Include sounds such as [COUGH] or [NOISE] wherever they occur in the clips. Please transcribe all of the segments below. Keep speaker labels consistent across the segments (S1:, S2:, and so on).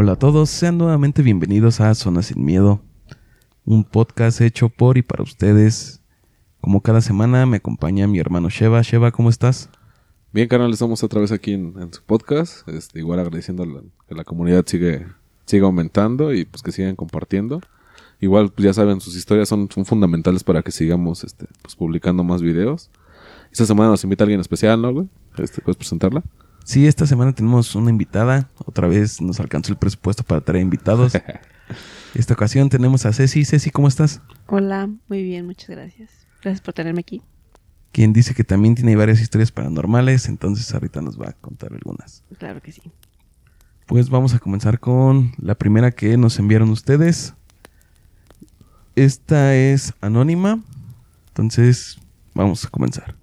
S1: Hola a todos, sean nuevamente bienvenidos a Zona Sin Miedo, un podcast hecho por y para ustedes. Como cada semana me acompaña mi hermano Sheva. Sheva, ¿cómo estás?
S2: Bien, canal, estamos otra vez aquí en, en su podcast. Este, igual agradeciendo la- que la comunidad sigue, sigue aumentando y pues que sigan compartiendo. Igual, pues ya saben, sus historias son, son fundamentales para que sigamos este, pues, publicando más videos. Esta semana nos invita alguien especial, ¿no, güey? Este, ¿Puedes presentarla?
S1: Sí, esta semana tenemos una invitada. Otra vez nos alcanzó el presupuesto para traer invitados. [LAUGHS] Esta ocasión tenemos a Ceci. Ceci, ¿cómo estás?
S3: Hola, muy bien, muchas gracias. Gracias por tenerme aquí.
S1: Quien dice que también tiene varias historias paranormales, entonces ahorita nos va a contar algunas.
S3: Claro que sí.
S1: Pues vamos a comenzar con la primera que nos enviaron ustedes. Esta es anónima, entonces vamos a comenzar.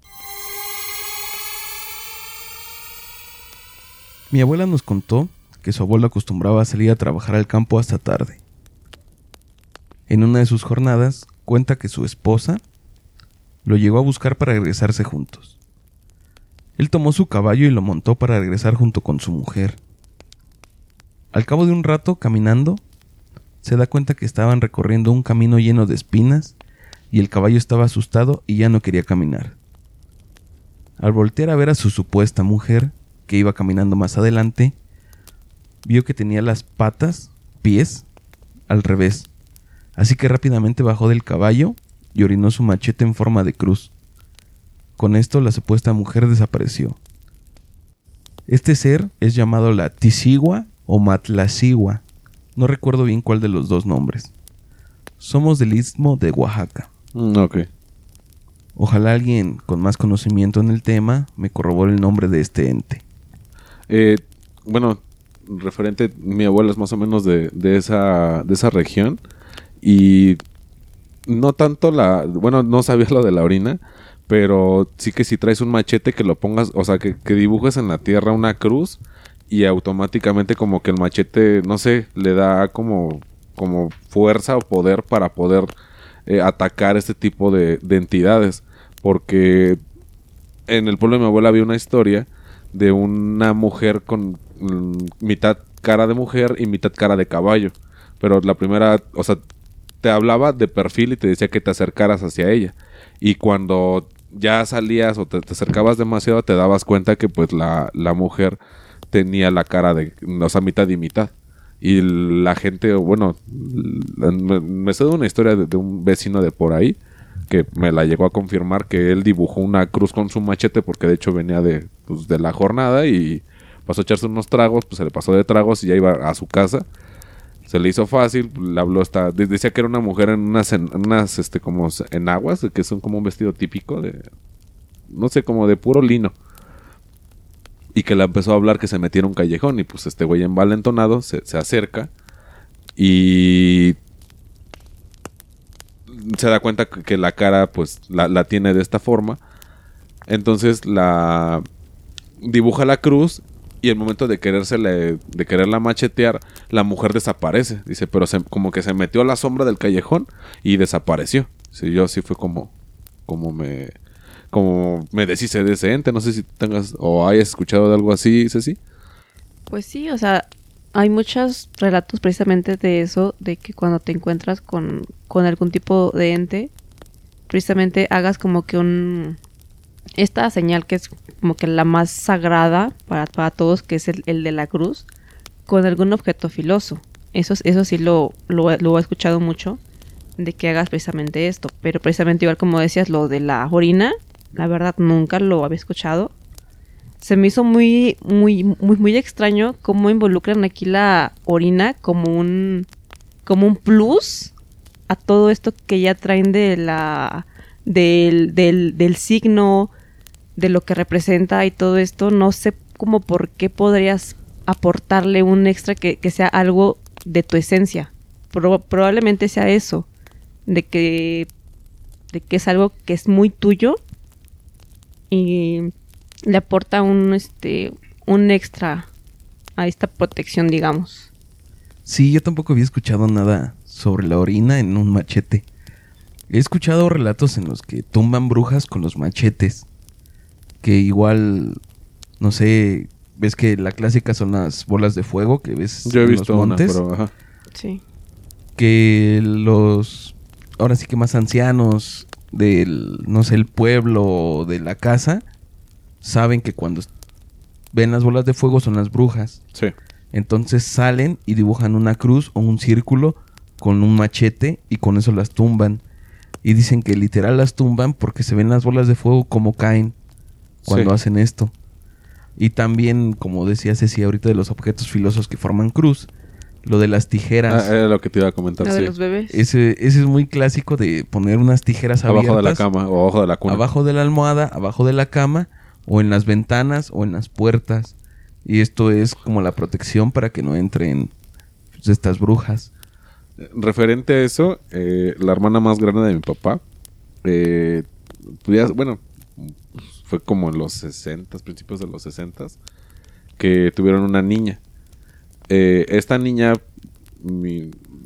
S1: Mi abuela nos contó que su abuelo acostumbraba a salir a trabajar al campo hasta tarde. En una de sus jornadas cuenta que su esposa lo llegó a buscar para regresarse juntos. Él tomó su caballo y lo montó para regresar junto con su mujer. Al cabo de un rato caminando, se da cuenta que estaban recorriendo un camino lleno de espinas y el caballo estaba asustado y ya no quería caminar. Al voltear a ver a su supuesta mujer, que iba caminando más adelante, vio que tenía las patas, pies, al revés. Así que rápidamente bajó del caballo y orinó su machete en forma de cruz. Con esto la supuesta mujer desapareció. Este ser es llamado la Tisigua o Matlasigua. No recuerdo bien cuál de los dos nombres. Somos del istmo de Oaxaca.
S2: Mm, ok.
S1: Ojalá alguien con más conocimiento en el tema me corrobore el nombre de este ente.
S2: Eh, bueno, referente, mi abuela es más o menos de, de, esa, de esa región. Y no tanto la. Bueno, no sabía lo de la orina. Pero sí que si traes un machete que lo pongas, o sea, que, que dibujes en la tierra una cruz y automáticamente como que el machete, no sé, le da como, como fuerza o poder para poder eh, atacar este tipo de, de entidades. Porque en el pueblo de mi abuela había una historia de una mujer con mm, mitad cara de mujer y mitad cara de caballo. Pero la primera, o sea, te hablaba de perfil y te decía que te acercaras hacia ella. Y cuando ya salías o te, acercabas demasiado, te dabas cuenta que pues la, la mujer tenía la cara de, o sea, mitad y mitad. Y la gente, bueno, me, me una historia de, de un vecino de por ahí que me la llegó a confirmar que él dibujó una cruz con su machete porque de hecho venía de, pues, de la jornada y pasó a echarse unos tragos, pues se le pasó de tragos y ya iba a su casa. Se le hizo fácil, le habló de- decía que era una mujer en unas, en unas, este, como en aguas, que son como un vestido típico de, no sé, como de puro lino. Y que le empezó a hablar que se metiera un callejón y pues este güey envalentonado se, se acerca y se da cuenta que la cara pues la, la tiene de esta forma. Entonces la dibuja la cruz y el momento de querérsele, de quererla machetear, la mujer desaparece. Dice, pero se- como que se metió a la sombra del callejón y desapareció. Sí, yo así fue como, como me, como me deshice de ese ente. No sé si tengas o hayas escuchado de algo así, Ceci.
S3: Pues sí, o sea, hay muchos relatos precisamente de eso, de que cuando te encuentras con, con algún tipo de ente, precisamente hagas como que un... Esta señal que es como que la más sagrada para, para todos, que es el, el de la cruz, con algún objeto filoso. Eso, eso sí lo, lo, lo he escuchado mucho, de que hagas precisamente esto. Pero precisamente igual como decías, lo de la orina, la verdad nunca lo había escuchado. Se me hizo muy, muy, muy, muy extraño cómo involucran aquí la orina como un, como un plus a todo esto que ya traen de la, del, del, del signo, de lo que representa y todo esto. No sé cómo por qué podrías aportarle un extra que, que sea algo de tu esencia. Pro- probablemente sea eso, de que de que es algo que es muy tuyo y le aporta un este un extra a esta protección, digamos.
S1: Sí, yo tampoco había escuchado nada sobre la orina en un machete. He escuchado relatos en los que tumban brujas con los machetes. Que igual, no sé, ves que la clásica son las bolas de fuego que ves
S2: Yo he
S1: en
S2: visto
S1: los
S2: una,
S1: montes.
S2: pero ajá.
S3: Sí.
S1: que los ahora sí que más ancianos del no sé el pueblo o de la casa saben que cuando ven las bolas de fuego son las brujas
S2: Sí.
S1: entonces salen y dibujan una cruz o un círculo con un machete y con eso las tumban y dicen que literal las tumban porque se ven las bolas de fuego como caen cuando
S2: Sí.
S1: hacen esto y también como decía Ceci ahorita de los objetos filosos que forman cruz lo de las tijeras
S2: Ah, era lo que te iba a comentar,
S3: de los bebés.
S1: ese, ese es muy clásico de poner unas tijeras
S2: Abajo de la
S1: abiertas
S2: cama o abajo de la cuna.
S1: abajo de la almohada, abajo de la cama, o en las ventanas o en las puertas. Y esto es como la protección para que no entren pues, estas brujas.
S2: Referente a eso, eh, la hermana más grande de mi papá, eh, pues ya- bueno, fue como en los 60, principios de los 60, que tuvieron una niña. Eh, esta niña,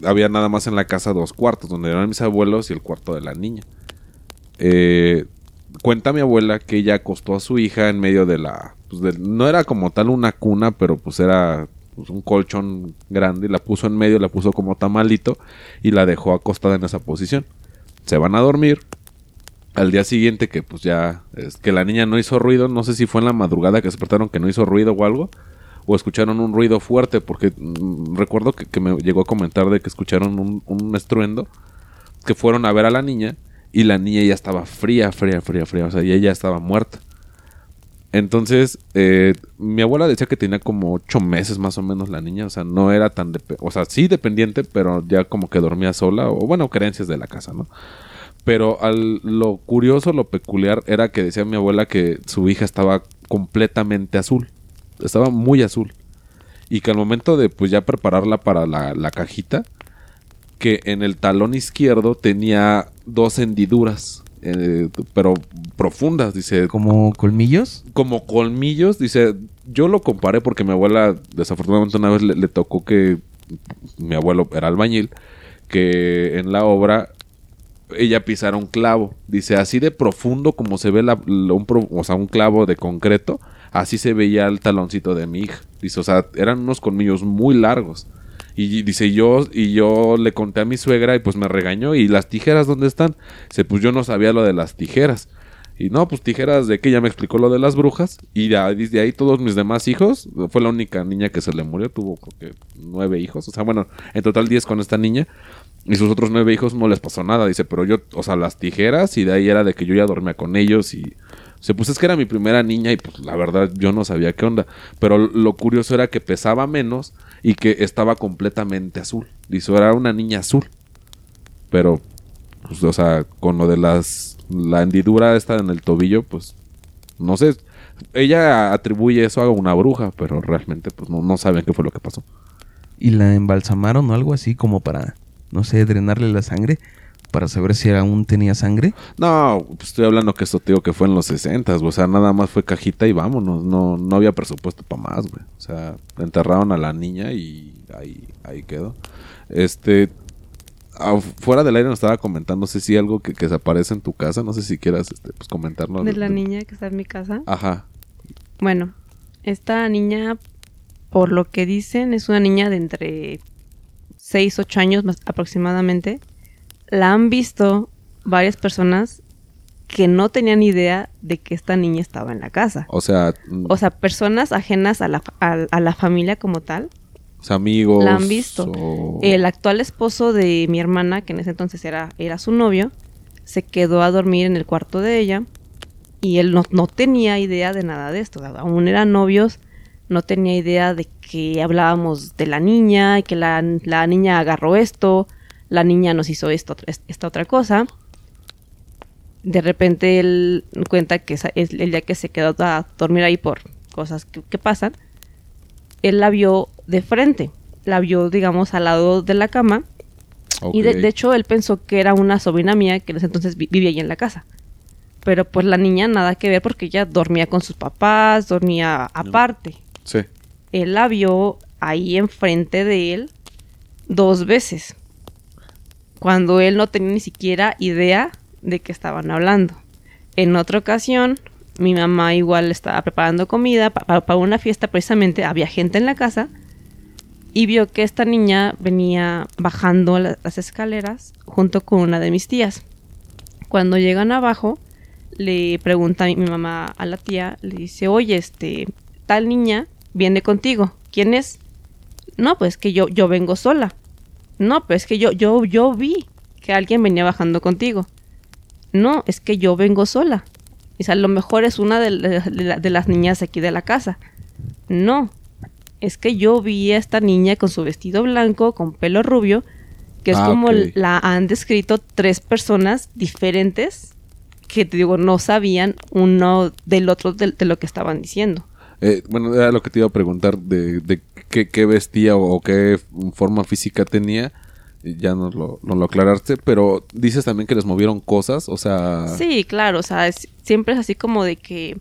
S2: había nada más en la casa dos cuartos, donde eran mis abuelos y el cuarto de la niña. Eh, cuenta mi abuela que ella acostó a su hija en medio de la... pues, no era como tal una cuna, pero pues era pues, un colchón grande y la puso en medio, la puso como tamalito y la dejó acostada en esa posición. Se van a dormir. Al día siguiente que pues ya que la niña no hizo ruido, no sé si fue en la madrugada que despertaron que no hizo ruido o algo, o escucharon un ruido fuerte, porque mm, recuerdo que, me llegó a comentar de que escucharon un, estruendo, que fueron a ver a la niña y la niña ya estaba fría, fría, fría, fría, o sea, y ella estaba muerta. Entonces, eh, mi abuela decía que tenía como ocho meses más o menos la niña, o sea, no era tan, o sea, sí dependiente, pero ya como que dormía sola, o bueno, creencias de la casa, ¿no? Pero al, lo curioso, lo peculiar era que decía mi abuela que su hija estaba completamente azul, estaba muy azul, y que al momento de pues ya prepararla para la, la cajita, que en el talón izquierdo tenía dos hendiduras, eh, pero profundas, dice,
S1: Como colmillos.
S2: como colmillos. Dice, yo lo comparé porque mi abuela, desafortunadamente una vez le, le tocó que mi abuelo era albañil, que en la obra ella pisara un clavo. Dice, así de profundo como se ve la, un, o sea, un clavo de concreto, así se veía el taloncito de mi hija. Dice, o sea, eran unos colmillos muy largos. Y dice, yo, y yo le conté a mi suegra y pues me regañó. ¿Y las tijeras dónde están? Dice, pues yo no sabía lo de las tijeras. Y no, pues tijeras de que ella me explicó lo de las brujas. Y de ahí todos mis demás hijos, fue la única niña que se le murió, tuvo creo que nueve hijos. O sea, bueno, en total diez con esta niña. Y sus otros nueve hijos no les pasó nada. Dice, pero yo, o sea, las tijeras y de ahí era de que yo ya dormía con ellos y... O sea, pues es que era mi primera niña y pues la verdad yo no sabía qué onda. Pero lo curioso era que pesaba menos y que estaba completamente azul. Dice, era una niña azul. Pero, pues, o sea, con lo de las... La hendidura esta en el tobillo, pues, no sé. Ella atribuye eso a una bruja, pero realmente, pues, no, no saben qué fue lo que pasó.
S1: Y la embalsamaron o algo así como para, no sé, drenarle la sangre. Para saber si aún tenía sangre.
S2: No, pues estoy hablando que esto te digo que fue en los 60, o sea, nada más fue cajita y vámonos, no, no había presupuesto para más, güey. O sea, enterraron a la niña y ahí, ahí quedó. Este, fuera del aire nos estaba comentando, no sé si algo que, que se aparece en tu casa, no sé si quieras este, pues comentarnos.
S3: De la niña que está en mi casa.
S2: Ajá,
S3: Bueno, esta niña, por lo que dicen, es una niña de entre 6, 8 años más aproximadamente. La han visto varias personas que no tenían idea de que esta niña estaba en la casa.
S2: o sea,
S3: O sea, personas ajenas a la, a, a la familia como tal.
S2: o sea, amigos.
S3: La han visto.
S2: o-
S3: El actual esposo de mi hermana, que en ese entonces era, era su novio, se quedó a dormir en el cuarto de ella y él no, no tenía idea de nada de esto. Aún eran novios, no tenía idea de que hablábamos de la niña y que la, la niña agarró esto, la niña nos hizo esto, es- esta otra cosa. De repente él cuenta que esa- es el día que se quedó a dormir ahí por cosas que, que pasan, él la vio de frente, la vio, digamos, al lado de la cama Y de, de hecho él pensó que era una sobrina mía que en ese entonces vi- vivía ahí en la casa. Pero pues la niña nada que ver porque ella dormía con sus papás, dormía aparte.
S2: Sí.
S3: Él la vio ahí enfrente de él dos veces. Cuando él no tenía ni siquiera idea de que estaban hablando. En otra ocasión, mi mamá igual estaba preparando comida para una fiesta precisamente. Había gente en la casa y vio que esta niña venía bajando la- las escaleras junto con una de mis tías. Cuando llegan abajo, le pregunta mi, mi mamá a la tía, le dice, oye, este, tal niña viene contigo, ¿quién es? No, pues que yo, yo vengo sola. No, pues que yo, yo, yo vi que alguien venía bajando contigo. No, es que yo vengo sola. Y a lo mejor es una de, la- de la- de las niñas aquí de la casa. No, es que yo vi a esta niña con su vestido blanco, con pelo rubio, que es
S2: Ah,
S3: como la han descrito tres personas diferentes que te digo, no sabían uno del otro de, de lo que estaban diciendo.
S2: Eh, bueno, era lo que te iba a preguntar de, de qué, vestía o, qué forma física tenía. Ya nos lo, lo aclaraste, pero dices también que les movieron cosas, o sea...
S3: Sí, claro, o sea, siempre es así como de que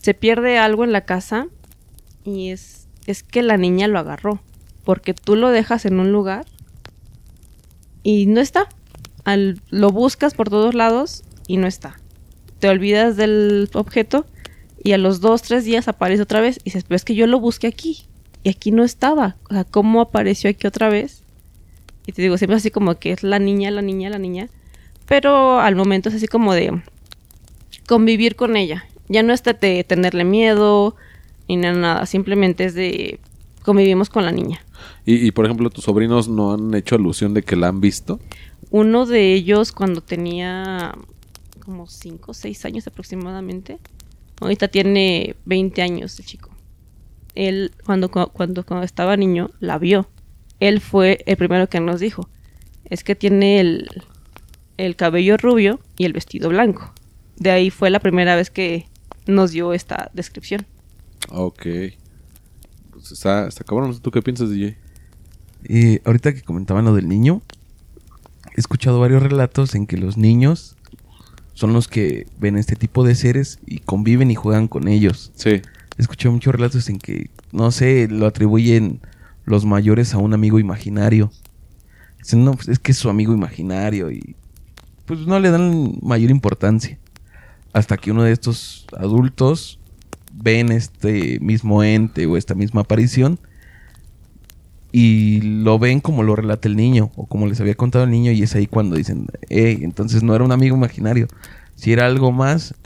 S3: se pierde algo en la casa y es, es que la niña lo agarró, porque tú lo dejas en un lugar y no está. Al, lo buscas por todos lados y no está. Te olvidas del objeto y a los dos, tres días aparece otra vez y dices, pero es que yo lo busqué aquí y aquí no estaba. O sea, ¿cómo apareció aquí otra vez? Y te digo, siempre así como que es la niña, la niña, la niña. Pero al momento es así como de convivir con ella. Ya no es de te- tenerle miedo ni na- nada. Simplemente es de convivimos con la niña.
S2: Y, y, por ejemplo, tus sobrinos no han hecho alusión de que la han visto.
S3: Uno de ellos cuando tenía como 5 o 6 años aproximadamente. Ahorita tiene 20 años el chico. Él cuando, cu- cuando, cuando estaba niño la vio. Él fue el primero que nos dijo. Es que tiene el, el cabello rubio y el vestido blanco. De ahí fue la primera vez que nos dio esta descripción.
S2: Ok. Pues está, está cabrón. ¿Tú qué piensas, DJ?
S1: Eh, ahorita que comentaban lo del niño, he escuchado varios relatos en que los niños son los que ven este tipo de seres y conviven y juegan con ellos.
S2: Sí.
S1: He escuchado muchos relatos en que, no sé, lo atribuyen los mayores a un amigo imaginario. Dicen, no, pues es que es su amigo imaginario y pues no le dan mayor importancia. Hasta que uno de estos adultos ven este mismo ente o esta misma aparición y lo ven como lo relata el niño o como les había contado el niño y es ahí cuando dicen, hey, entonces no era un amigo imaginario, si era algo más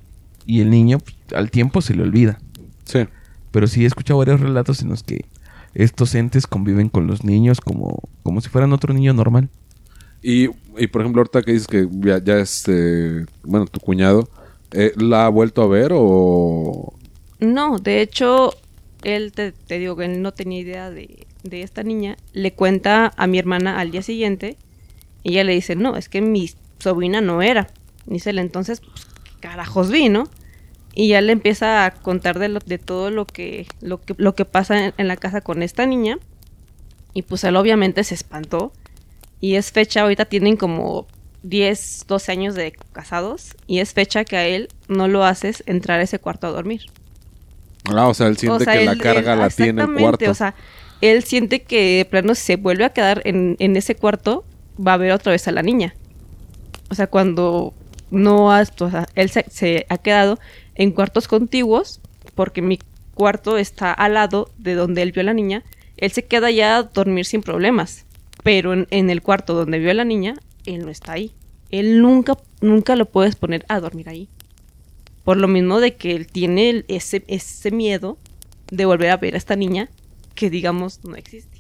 S1: y el niño pues, al tiempo se le olvida.
S2: Sí.
S1: Pero sí he escuchado varios relatos en los que estos entes conviven con los niños como, como si fueran otro niño normal.
S2: Y, y, por ejemplo, ahorita que dices que ya, ya es, eh, bueno, tu cuñado, eh, ¿la ha vuelto a ver o...?
S3: No, de hecho, él te, te digo que él no tenía idea de, de esta niña. Le cuenta a mi hermana al día siguiente. Y ella le dice, no, es que mi sobrina no era. Dice entonces, pues, ¿qué carajos vi, no? Y ya le empieza a contar de, lo- de todo lo que, lo que, lo que pasa en, en la casa con esta niña. Y pues él obviamente se espantó. Y es fecha, ahorita tienen como 10, 12 años de casados. Y es fecha que a él no lo haces entrar a ese cuarto a dormir.
S2: Ah, o sea, él siente
S3: O sea,
S2: que la carga
S3: él-
S2: la tiene en el cuarto.
S3: O sea, él siente que de plano si se vuelve a quedar en, en ese cuarto, va a ver otra vez a la niña. O sea, cuando no has, o sea, él se, se ha quedado en cuartos contiguos, porque mi cuarto está al lado de donde él vio a la niña, él se queda ya a dormir sin problemas. Pero en, en el cuarto donde vio a la niña, él no está ahí. Él nunca, nunca lo puedes poner a dormir ahí. Por lo mismo de que él tiene ese, ese miedo de volver a ver a esta niña que digamos no existe.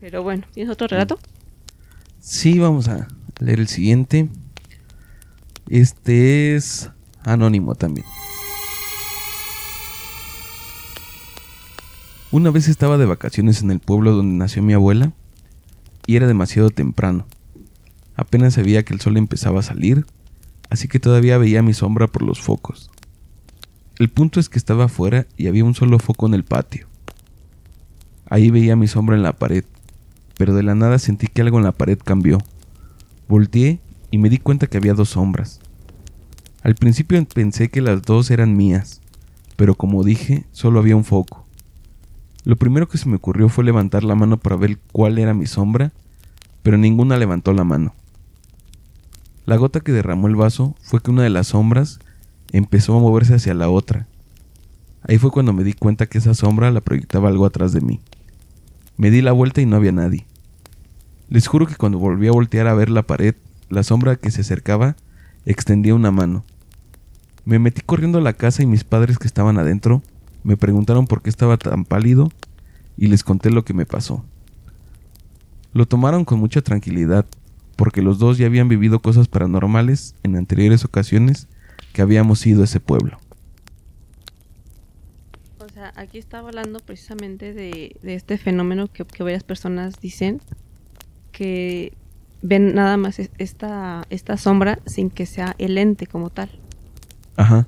S3: Pero bueno, ¿tienes otro relato?
S1: Sí, vamos a leer el siguiente. Este es anónimo también. Una vez estaba de vacaciones en el pueblo donde nació mi abuela y era demasiado temprano. Apenas se veía que el sol empezaba a salir, así que todavía veía mi sombra por los focos. El punto es que estaba afuera y había un solo foco en el patio. Ahí veía mi sombra en la pared, pero de la nada sentí que algo en la pared cambió. Volteé y me di cuenta que había dos sombras. Al principio pensé que las dos eran mías, pero como dije, solo había un foco. Lo primero que se me ocurrió fue levantar la mano para ver cuál era mi sombra, pero ninguna levantó la mano. La gota que derramó el vaso fue que una de las sombras empezó a moverse hacia la otra. Ahí fue cuando me di cuenta que esa sombra la proyectaba algo atrás de mí. Me di la vuelta y no había nadie. Les juro que cuando volví a voltear a ver la pared, la sombra que se acercaba extendía una mano. Me metí corriendo a la casa y mis padres que estaban adentro me preguntaron por qué estaba tan pálido y les conté lo que me pasó. Lo tomaron con mucha tranquilidad, porque los dos ya habían vivido cosas paranormales en anteriores ocasiones que habíamos ido a ese pueblo.
S3: O sea, aquí estaba hablando precisamente de, de este fenómeno que, que varias personas dicen que ven nada más es- esta, esta sombra sin que sea el ente como tal.
S1: Ajá.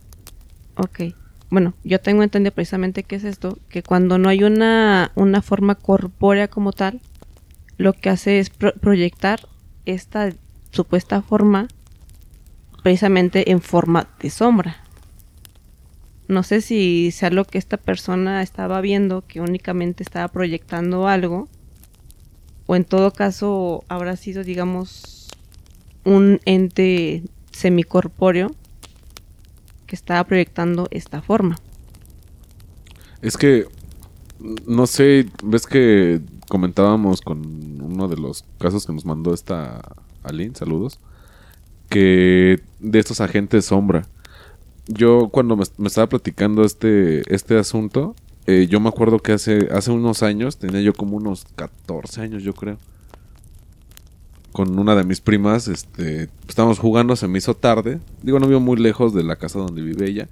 S3: Ok. Bueno, yo tengo entendido precisamente qué es esto, que cuando no hay una, una forma corpórea como tal, lo que hace es pro- proyectar esta supuesta forma precisamente en forma de sombra. No sé si sea lo que esta persona estaba viendo, que únicamente estaba proyectando algo, o en todo caso habrá sido, digamos, un ente semicorpóreo que estaba proyectando esta forma.
S2: Es que, no sé, ves que comentábamos con uno de los casos que nos mandó esta Aline, saludos, que de estos agentes sombra. Yo cuando me, estaba platicando este, este asunto, eh, yo me acuerdo que hace, hace unos años, tenía yo como unos 14 años yo creo, con una de mis primas, este, estábamos jugando, se me hizo tarde, digo, no vivo muy lejos de la casa donde vive ella,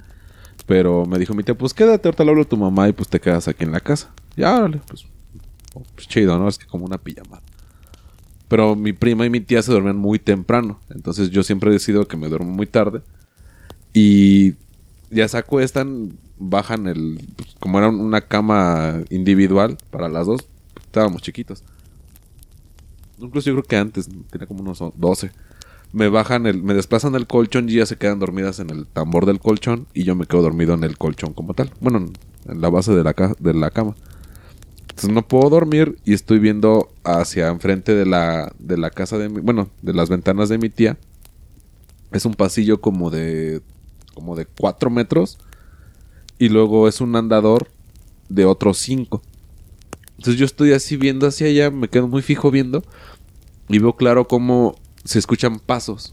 S2: pero me dijo mi tía, pues quédate, ahorita le hablo a tu mamá y pues te quedas aquí en la casa. Ya, órale, pues, pues chido, ¿no? Es que como una pijamada. Pero mi prima y mi tía se duermen muy temprano. Entonces yo siempre he decidido que me duermo muy tarde. Y ya se acuestan, bajan el... pues, como era una cama individual para las dos, estábamos chiquitos. Incluso yo creo que antes, tenía como unos 12 me bajan el, me desplazan el colchón y ya se quedan dormidas en el tambor del colchón y yo me quedo dormido en el colchón como tal. Bueno, en, en la base de la, ca- de la cama. Entonces no puedo dormir y estoy viendo hacia enfrente de la, de la casa de mi, bueno, de las ventanas de mi tía. Es un pasillo como de, como de 4 metros y luego es un andador de otros 5. Entonces yo estoy así viendo hacia allá, me quedo muy fijo viendo y veo claro cómo se escuchan pasos.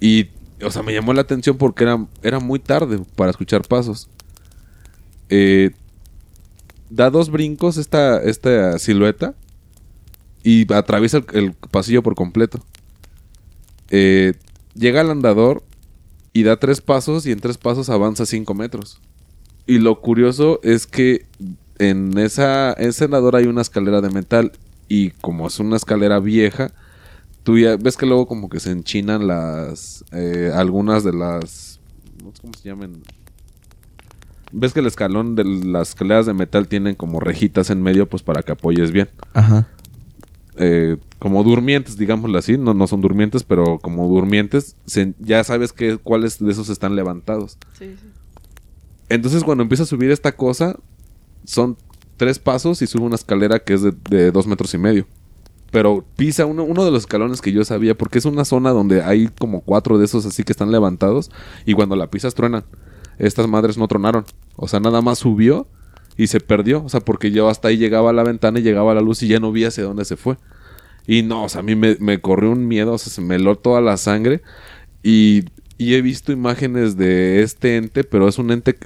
S2: Y, o sea, me llamó la atención porque era, era muy tarde para escuchar pasos. Eh, da dos brincos esta, esta silueta y atraviesa el, pasillo por completo. Eh, llega al andador y da tres pasos y en tres pasos avanza cinco metros. Y lo curioso es que en esa, ese andador hay una escalera de metal y como es una escalera vieja, tú ya ves que luego como que se enchinan las eh, algunas de las cómo se llaman ves que el escalón de las escaleras de metal tienen como rejitas en medio pues para que apoyes bien
S1: Ajá.
S2: Eh, como durmientes digámoslo así no no son durmientes pero como durmientes se- ya sabes que cuáles de esos están levantados
S3: Sí, sí.
S2: entonces cuando empieza a subir esta cosa son tres pasos y sube una escalera que es de, de dos metros y medio pero pisa uno, uno de los escalones que yo sabía, porque es una zona donde hay como cuatro de esos así que están levantados, y cuando la pisas truenan. Estas madres no tronaron. O sea, nada más subió y se perdió. O sea, porque yo hasta ahí llegaba a la ventana y llegaba a la luz y ya no vi hacia dónde se fue. Y no, o sea, a mí me, corrió un miedo, o sea, se me heló toda la sangre. Y, y he visto imágenes de este ente, pero es un ente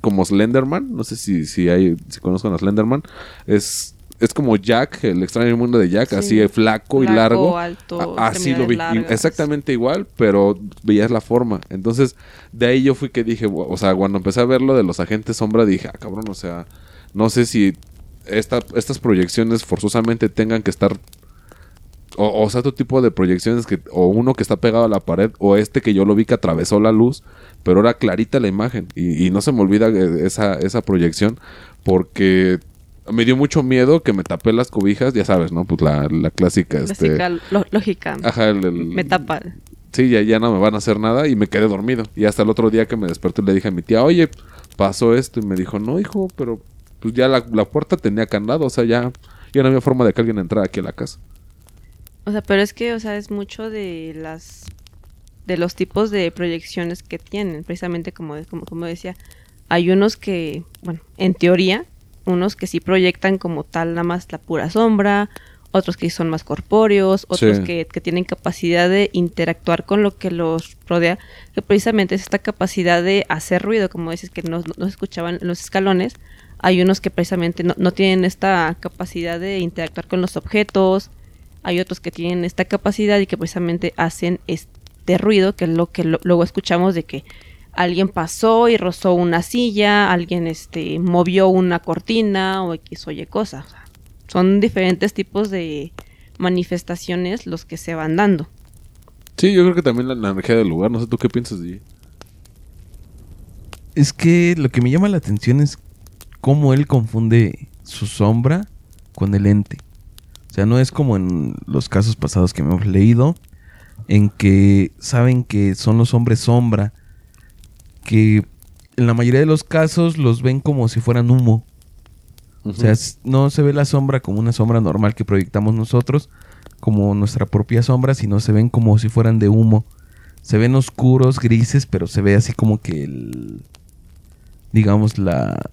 S2: como Slenderman. No sé si, si hay, si conozcan a Slenderman. Es, es como Jack, el extraño mundo de Jack,
S3: Sí.
S2: así de flaco, y largo.
S3: alto,
S2: así lo vi.
S3: largas.
S2: Exactamente igual, pero veías la forma. Entonces, de ahí yo fui que dije, o sea, cuando empecé a ver lo de los agentes sombra, dije, ah, cabrón, o sea, no sé si esta, estas proyecciones forzosamente tengan que estar. O, o sea, otro tipo de proyecciones que. O uno que está pegado a la pared. O este que yo lo vi que atravesó la luz. Pero era clarita la imagen. Y, y no se me olvida eh, esa, esa proyección. Porque me dio mucho miedo que me tapé las cobijas, ya sabes, ¿no? Pues la, la clásica, este...
S3: Lógica.
S2: Ajá, el, el-
S3: Me tapa.
S2: Sí, ya, ya no me van a hacer nada y me quedé dormido. Y hasta el otro día que me desperté le dije a mi tía, oye, pasó esto. Y me dijo, no, hijo, pero pues ya la, la puerta tenía candado. O sea, ya, ya no había forma de que alguien entrara aquí a la casa.
S3: O sea, pero es que, o sea, es mucho de las de los tipos de proyecciones que tienen, precisamente como, como, como decía, hay unos que, bueno, en teoría, unos que sí proyectan como tal nada más la pura sombra, otros que son más corpóreos, otros
S2: Sí.
S3: que, que tienen capacidad de interactuar con lo que los rodea, que precisamente es esta capacidad de hacer ruido, como dices, que no, no escuchaban los escalones, hay unos que precisamente no, no tienen esta capacidad de interactuar con los objetos, hay otros que tienen esta capacidad y que precisamente hacen este ruido, que es lo que lo- luego escuchamos de que alguien pasó y rozó una silla, alguien este movió una cortina o X o Y cosa. O sea, son diferentes tipos de manifestaciones los que se van dando.
S2: Sí, yo creo que también la, la energía del lugar. No sé tú qué piensas de
S1: Es que lo que me llama la atención es cómo él confunde su sombra con el ente. O sea, no es como en los casos pasados que hemos leído, en que saben que son los hombres sombra, que en la mayoría de los casos los ven como si fueran humo. O sea, no se ve la sombra como una sombra normal que proyectamos nosotros, como nuestra propia sombra, sino se ven como si fueran de humo. Se ven oscuros, grises, pero se ve así como que el. digamos, la.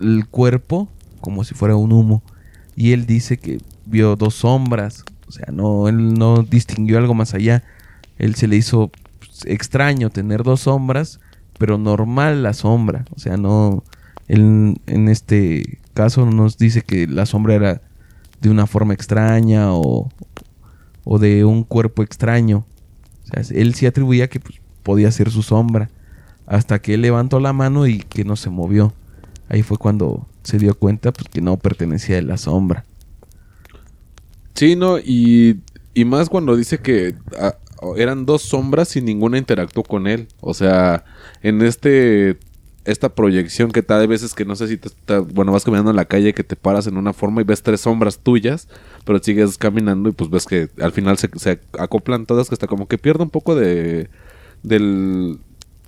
S1: el cuerpo, como si fuera un humo. Y él dice que vio dos sombras. O sea, no, él no distinguió algo más allá. Él se le hizo pues, extraño tener dos sombras, pero normal la sombra. O sea, no. Él en este caso nos dice que la sombra era de una forma extraña o, o de un cuerpo extraño. O sea, él sí atribuía que pues, podía ser su sombra. Hasta que él levantó la mano y que no se movió. Ahí fue cuando se dio cuenta pues, que no pertenecía a la sombra.
S2: Sí, no, y, y más cuando dice que ah, eran dos sombras y ninguna interactuó con él. O sea, en este esta proyección que tal veces que no sé si te, te- bueno vas caminando en la calle que te paras en una forma y ves tres sombras tuyas pero sigues caminando y pues ves que al final se, se acoplan todas que hasta como que pierde un poco de del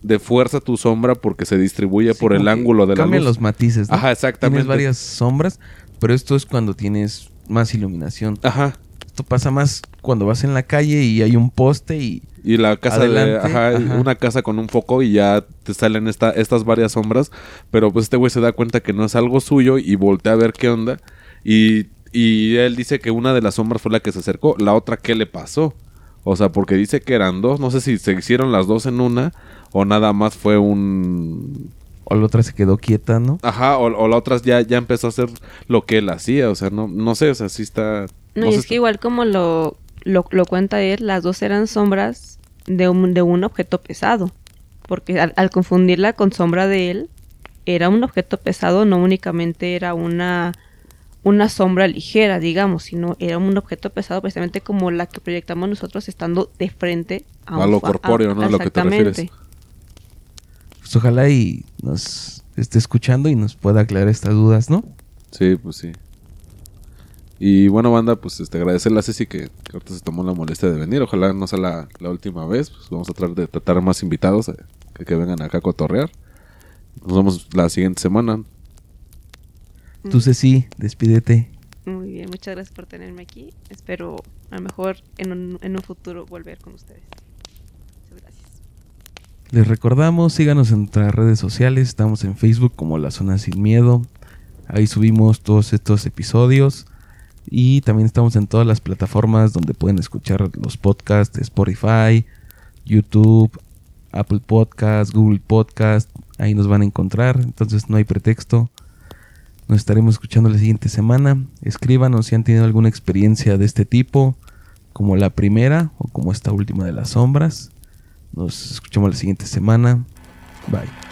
S2: de fuerza tu sombra porque se distribuye
S1: Sí,
S2: por el ángulo de la
S1: Cambian
S2: luz
S1: los matices. ¿no?
S2: Ajá, exactamente.
S1: Tienes varias sombras, pero esto es cuando tienes más iluminación.
S2: ajá
S1: Esto pasa más cuando vas en la calle y hay un poste y
S2: Y la casa
S1: Adelante,
S2: de, ajá,
S1: ajá.
S2: una casa con un foco y ya te salen esta, estas varias sombras. Pero pues este güey se da cuenta que no es algo suyo y voltea a ver qué onda. Y, y él dice que una de las sombras fue la que se acercó. La otra, ¿qué le pasó? O sea, porque dice que eran dos. No sé si se hicieron las dos en una o nada más fue un...
S1: o la otra se quedó quieta, ¿no?
S2: Ajá, o, o la otra ya, ya empezó a hacer lo que él hacía. O sea, no, no sé, o sea, sí está...
S3: No,
S2: no
S3: y es que igual como lo, lo, lo cuenta él, las dos eran sombras de un, de un objeto pesado. Porque al, al confundirla con sombra de él, era un objeto pesado, no únicamente era una, una sombra ligera, digamos, sino era un objeto pesado precisamente como la que proyectamos nosotros estando de frente a,
S2: A
S3: un
S2: lo corpóreo, ¿no? A lo que te
S3: exactamente.
S2: refieres.
S1: Pues ojalá y nos esté escuchando y nos pueda aclarar estas dudas, ¿no?
S2: Sí, pues sí. Y bueno, banda, pues este, agradecerle a Ceci que, que ahorita se tomó la molestia de venir. Ojalá no sea la, la última vez. Pues vamos a tratar de tratar más invitados eh, que, que vengan acá a cotorrear. Nos vemos la siguiente semana.
S1: Tú, Ceci, despídete.
S3: Muy bien, muchas gracias por tenerme aquí. Espero a lo mejor en un, en un futuro volver con ustedes. Muchas gracias.
S1: Les recordamos, síganos en nuestras redes sociales. Estamos en Facebook como La Zona Sin Miedo. Ahí subimos todos estos episodios. Y también estamos en todas las plataformas donde pueden escuchar los podcasts Spotify, YouTube, Apple Podcast, Google Podcast. Ahí nos van a encontrar. Entonces no hay pretexto. Nos estaremos escuchando la siguiente semana. Escríbanos si han tenido alguna experiencia de este tipo, como la primera o como esta última de las sombras. Nos escuchamos la siguiente semana. Bye.